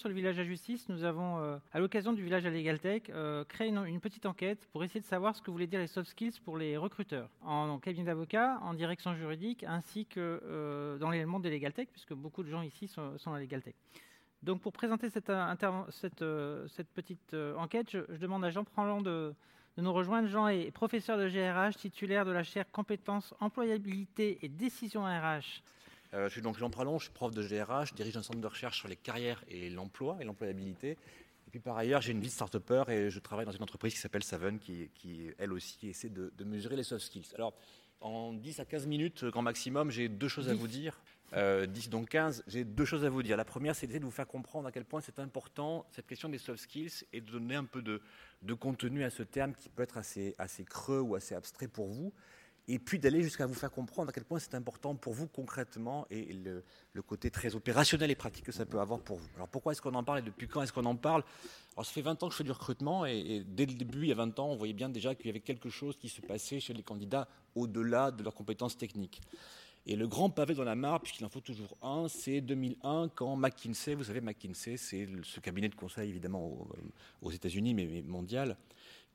sur le village à justice, nous avons, euh, à l'occasion du village à LegalTech, euh, créé une, petite enquête pour essayer de savoir ce que voulaient dire les soft skills pour les recruteurs en, cabinet d'avocat, en direction juridique, ainsi que euh, dans les mondes des LegalTech, puisque beaucoup de gens ici sont, à LegalTech. Donc pour présenter cette, cette, petite enquête, je, demande à Jean Pranlon de, de nous rejoindre. Jean est professeur de GRH, titulaire de la chaire compétences, employabilité et décision RH euh, je suis donc Jean Pralon, je suis prof de GRH, je dirige un centre de recherche sur les carrières et l'emploi et l'employabilité. Et puis par ailleurs, j'ai une vie de start et je travaille dans une entreprise qui s'appelle Saven, qui, elle aussi essaie de, mesurer les soft skills. Alors, en 10 à 15 minutes, grand maximum, j'ai deux choses à vous dire. 10 euh, donc 15, j'ai deux choses à vous dire. La première, c'est d'essayer de vous faire comprendre à quel point c'est important cette question des soft skills et de donner un peu de, contenu à ce terme qui peut être assez, assez creux ou assez abstrait pour vous et puis d'aller jusqu'à vous faire comprendre à quel point c'est important pour vous concrètement et le, côté très opérationnel et pratique que ça peut avoir pour vous. Alors pourquoi est-ce qu'on en parle et depuis quand est-ce qu'on en parle? Alors ça fait 20 ans que je fais du recrutement et, dès le début, il y a 20 ans, on voyait bien déjà qu'il y avait quelque chose qui se passait chez les candidats au-delà de leurs compétences techniques. Et le grand pavé dans la mare, puisqu'il en faut toujours un, c'est 2001 quand McKinsey, vous savez, McKinsey, c'est ce cabinet de conseil évidemment aux, États-Unis, mais mondial,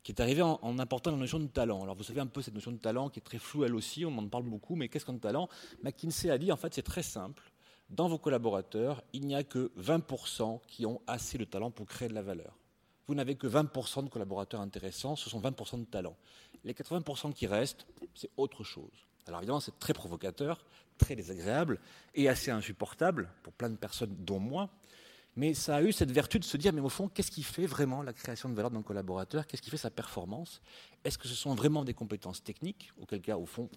qui est arrivé en, important la notion de talent. Alors vous savez un peu cette notion de talent qui est très floue elle aussi, on en parle beaucoup, mais qu'est-ce qu'un talent? McKinsey a dit en fait c'est très simple. Dans vos collaborateurs, il n'y a que 20% qui ont assez de talent pour créer de la valeur. Vous n'avez que 20% de collaborateurs intéressants, ce sont 20% de talent. Les 80% qui restent, c'est autre chose. Alors évidemment, c'est très provocateur, très désagréable et assez insupportable pour plein de personnes, dont moi. Mais ça a eu cette vertu de se dire, mais au fond, qu'est-ce qui fait vraiment la création de valeur d'un collaborateur? Qu'est-ce qui fait sa performance? Est-ce que ce sont vraiment des compétences techniques? Auquel cas, au fond,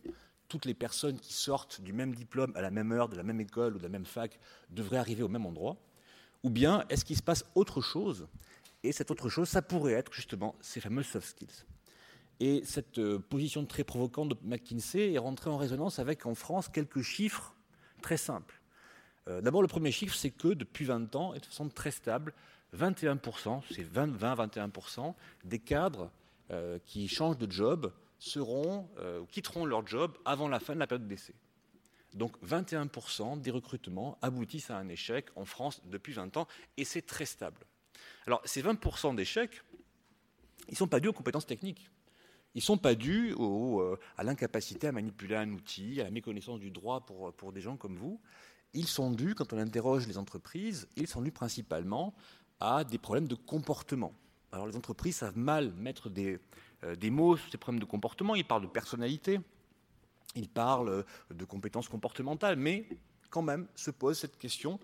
toutes les personnes qui sortent du même diplôme à la même heure, de la même école ou de la même fac devraient arriver au même endroit? Ou bien est-ce qu'il se passe autre chose? Et cette autre chose, ça pourrait être justement ces fameux soft skills. Et cette euh, position très provocante de McKinsey est rentrée en résonance avec, en France, quelques chiffres très simples. Euh, d'abord, le premier chiffre, c'est que depuis 20 ans, et de façon très stable, 21%, c'est 20-21% des cadres euh, qui changent de job seront, euh, quitteront leur job avant la fin de la période d'essai. Donc 21% des recrutements aboutissent à un échec en France depuis 20 ans, et c'est très stable. Alors ces 20% d'échecs, ils ne sont pas dus aux compétences techniques. Ils ne sont pas dus à l'incapacité à manipuler un outil, à la méconnaissance du droit pour, pour des gens comme vous ils sont dus, quand on interroge les entreprises, ils sont dus principalement à des problèmes de comportement. Alors les entreprises savent mal mettre des, euh, des mots sur ces problèmes de comportement, ils parlent de personnalité, ils parlent de compétences comportementales, mais quand même se pose cette question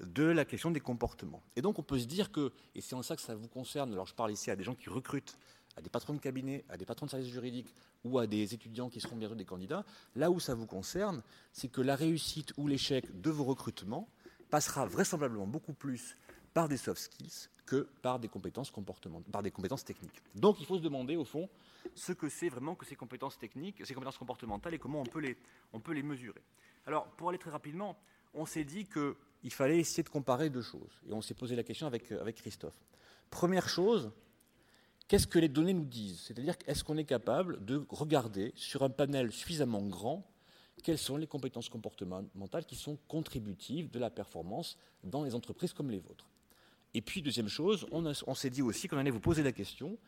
de la question des comportements. Et donc on peut se dire que, et c'est en ça que ça vous concerne, alors je parle ici à des gens qui recrutent, à des patrons de cabinet, à des patrons de services juridiques ou à des étudiants qui seront bientôt des candidats, là où ça vous concerne, c'est que la réussite ou l'échec de vos recrutements passera vraisemblablement beaucoup plus par des soft skills que par des compétences comportementales, par des compétences techniques. Donc il faut se demander au fond ce que c'est vraiment que ces compétences techniques, ces compétences comportementales et comment on peut les, on peut les mesurer. Alors pour aller très rapidement, on s'est dit qu'il fallait essayer de comparer deux choses et on s'est posé la question avec, avec Christophe. Première chose, qu'est-ce que les données nous disent? C'est-à-dire, est-ce qu'on est capable de regarder sur un panel suffisamment grand quelles sont les compétences comportementales qui sont contributives de la performance dans les entreprises comme les vôtres? Et puis, deuxième chose, on, s'est dit aussi qu'on allait vous poser la question,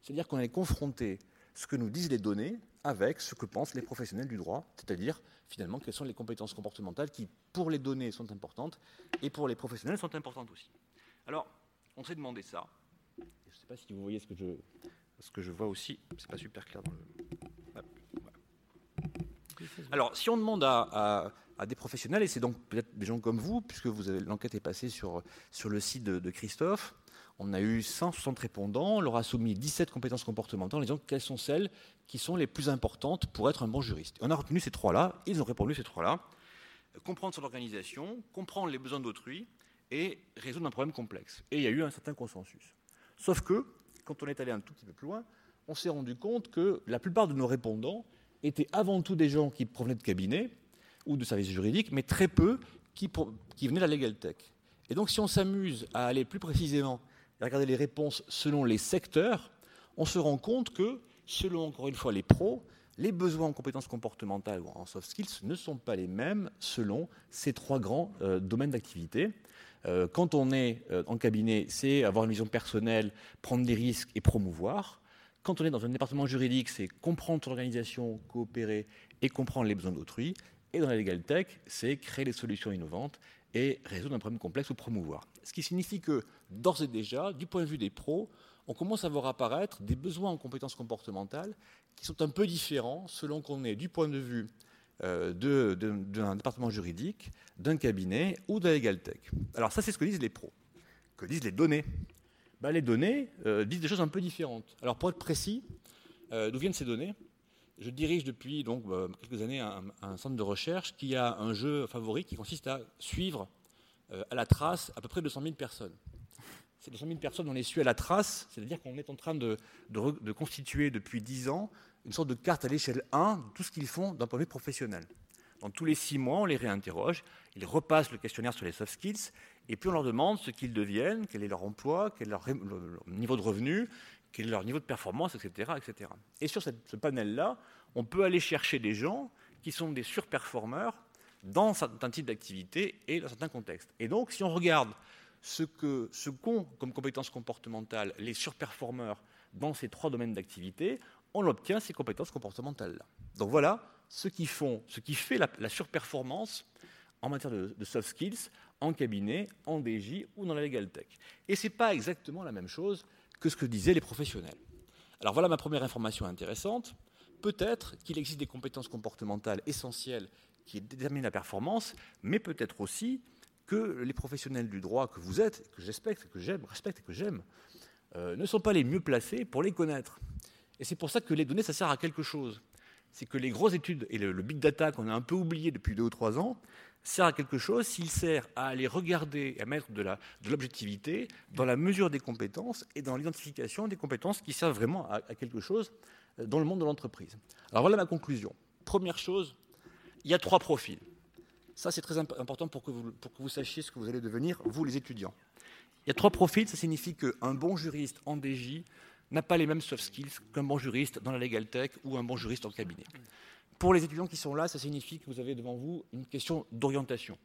c'est-à-dire qu'on allait confronter ce que nous disent les données avec ce que pensent les professionnels du droit, c'est-à-dire finalement quelles sont les compétences comportementales qui, pour les données, sont importantes et pour les professionnels sont importantes aussi. Alors, on s'est demandé ça, je ne sais pas si vous voyez ce que je, ce que je vois aussi. C'est pas super clair dans le. Alors, si on demande à, des professionnels, et c'est donc peut-être des gens comme vous, puisque vous l'enquête est passée sur, sur le site de, Christophe, on a eu 160 répondants, on leur a soumis 17 compétences comportementales en disant quelles sont celles qui sont les plus importantes pour être un bon juriste. on a retenu ces trois-là, ils ont répondu ces trois-là. Comprendre son organisation, comprendre les besoins d'autrui et résoudre un problème complexe. Et il y a eu un certain consensus. Sauf que, quand on est allé un tout petit peu plus loin, on s'est rendu compte que la plupart de nos répondants étaient avant tout des gens qui provenaient de cabinets ou de services juridiques, mais très peu qui, venaient de la Legal Tech. Et donc, si on s'amuse à aller plus précisément et regarder les réponses selon les secteurs, on se rend compte que, selon encore une fois les pros, les besoins en compétences comportementales ou en soft skills ne sont pas les mêmes selon ces trois grands euh, domaines d'activité. Euh, quand on est euh, en cabinet, c'est avoir une vision personnelle, prendre des risques et promouvoir. Quand on est dans un département juridique, c'est comprendre son organisation, coopérer et comprendre les besoins d'autrui. Et dans la legal tech, c'est créer des solutions innovantes et résoudre un problème complexe ou promouvoir. Ce qui signifie que, d'ores et déjà, du point de vue des pros, on commence à voir apparaître des besoins en compétences comportementales qui sont un peu différents selon qu'on est du point de vue euh, d'un département juridique, d'un cabinet ou de la legal tech. Alors ça, c'est ce que disent les pros. Que disent les données ben, Les données euh, disent des choses un peu différentes. Alors pour être précis, euh, d'où viennent ces données? Je dirige depuis donc, quelques années un, un, centre de recherche qui a un jeu favori qui consiste à suivre à la trace à peu près 200 000 personnes ces 200 000 personnes, on les suit à la trace, c'est-à-dire qu'on est en train de, constituer depuis 10 ans une sorte de carte à l'échelle 1 de tout ce qu'ils font d'un point de vue professionnel. Donc tous les 6 mois, on les réinterroge, ils repassent le questionnaire sur les soft skills, et puis on leur demande ce qu'ils deviennent, quel est leur emploi, quel est leur, niveau de revenu, quel est leur niveau de performance, etc. etc. Et sur ce panel-là, on peut aller chercher des gens qui sont des surperformeurs dans certains types d'activités et dans certains contextes. Et donc, si on regarde ce qu'ont comme compétences comportementales les surperformeurs dans ces trois domaines d'activité, on obtient ces compétences comportementales-là. Donc voilà ce qui, font, ce qui fait la, surperformance en matière de, soft skills en cabinet, en DJ ou dans la legal tech. Et ce n'est pas exactement la même chose que ce que disaient les professionnels. Alors voilà ma première information intéressante. Peut-être qu'il existe des compétences comportementales essentielles qui déterminent la performance, mais peut-être aussi que les professionnels du droit que vous êtes, que j'espère, que j'aime, respecte et que j'aime, euh, ne sont pas les mieux placés pour les connaître. Et c'est pour ça que les données, ça sert à quelque chose. C'est que les grosses études et le, big data qu'on a un peu oublié depuis deux ou trois ans, sert à quelque chose s'il sert à aller regarder et à mettre de l'objectivité dans la mesure des compétences et dans l'identification des compétences qui servent vraiment à quelque chose euh, dans le monde de l'entreprise. Alors voilà ma conclusion. Première chose, il y a trois profils. Ça, c'est très important pour que, vous, sachiez ce que vous allez devenir, vous les étudiants. Il y a trois profils, ça signifie qu'un bon juriste en DJ n'a pas les mêmes soft skills qu'un bon juriste dans la legal tech ou un bon juriste en cabinet. Pour les étudiants qui sont là, ça signifie que vous avez devant vous une question d'orientation.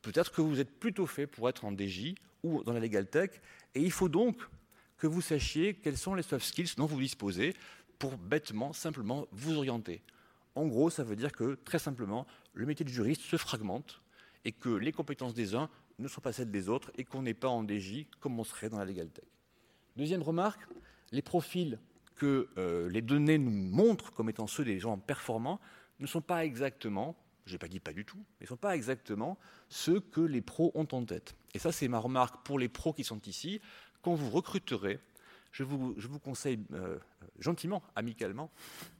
Peut-être que vous êtes plutôt fait pour être en DJ ou dans la legal tech, et il faut donc que vous sachiez quels sont les soft skills dont vous disposez pour bêtement, simplement vous orienter. En gros, ça veut dire que, très simplement, le métier de juriste se fragmente et que les compétences des uns ne sont pas celles des autres et qu'on n'est pas en DJ comme on serait dans la legal tech. Deuxième remarque, les profils que euh, les données nous montrent comme étant ceux des gens performants ne sont pas exactement, je n'ai pas dit pas du tout, mais ne sont pas exactement ceux que les pros ont en tête. Et ça, c'est ma remarque pour les pros qui sont ici. Quand vous recruterez, je vous, conseille euh, gentiment, amicalement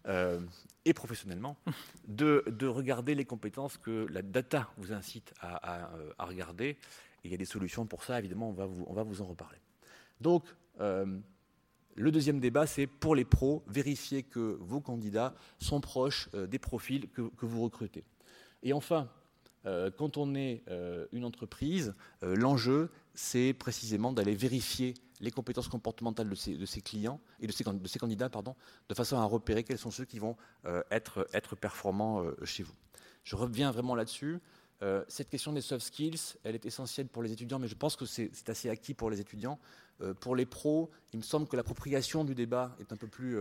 euh, et professionnellement de, regarder les compétences que la data vous incite à, regarder. il y a des solutions pour ça, évidemment, on va vous, on va vous en reparler. Donc, euh, le deuxième débat, c'est pour les pros, vérifier que vos candidats sont proches des profils que, que, vous recrutez. Et enfin, quand on est une entreprise, l'enjeu, c'est précisément d'aller vérifier les compétences comportementales de ses, clients et de ses, candidats, pardon, de façon à repérer quels sont ceux qui vont euh, être, performants euh, chez vous. Je reviens vraiment là-dessus. Euh, cette question des soft skills, elle est essentielle pour les étudiants, mais je pense que c'est assez acquis pour les étudiants. pour les pros, il me semble que l'appropriation du débat est un peu plus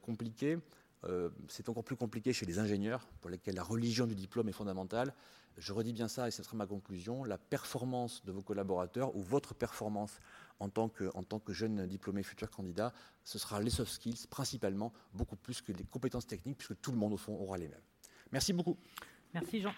compliquée. C'est encore plus compliqué chez les ingénieurs, pour lesquels la religion du diplôme est fondamentale. Je redis bien ça, et ce sera ma conclusion. La performance de vos collaborateurs ou votre performance en tant que, en tant que jeune diplômé futur candidat, ce sera les soft skills principalement, beaucoup plus que les compétences techniques, puisque tout le monde au fond aura les mêmes. Merci beaucoup. Merci Jean.